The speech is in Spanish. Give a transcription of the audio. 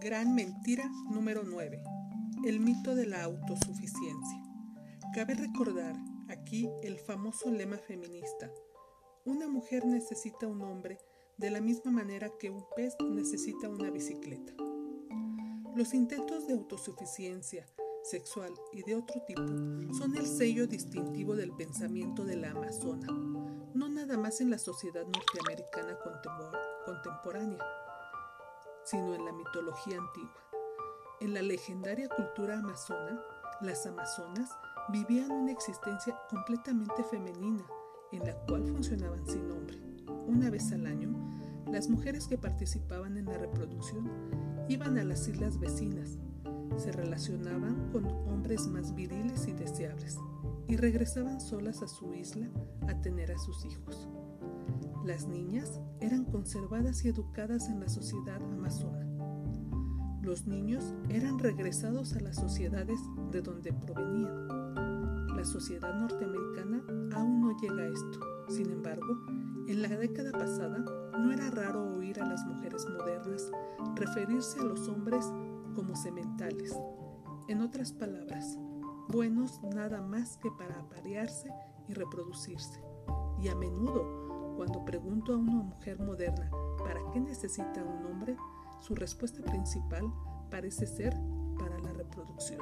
Gran mentira número 9. El mito de la autosuficiencia. Cabe recordar aquí el famoso lema feminista. Una mujer necesita un hombre de la misma manera que un pez necesita una bicicleta. Los intentos de autosuficiencia sexual y de otro tipo son el sello distintivo del pensamiento de la amazona, no nada más en la sociedad norteamericana contemporánea, sino en la mitología antigua. En la legendaria cultura amazona, las amazonas vivían una existencia completamente femenina, en la cual funcionaban sin hombre. Una vez al año, las mujeres que participaban en la reproducción iban a las islas vecinas, se relacionaban con hombres más viriles y deseables y regresaban solas a su isla a tener a sus hijos. Las niñas eran conservadas y educadas en la sociedad amazona. Los niños eran regresados a las sociedades de donde provenían. La sociedad norteamericana aún no llega a esto. Sin embargo, en la década pasada no era raro oír a las mujeres modernas referirse a los hombres como sementales. En otras palabras, buenos nada más que para aparearse y reproducirse. Y a menudo cuando pregunto a una mujer moderna para qué necesita un hombre, su respuesta principal parece ser para la reproducción.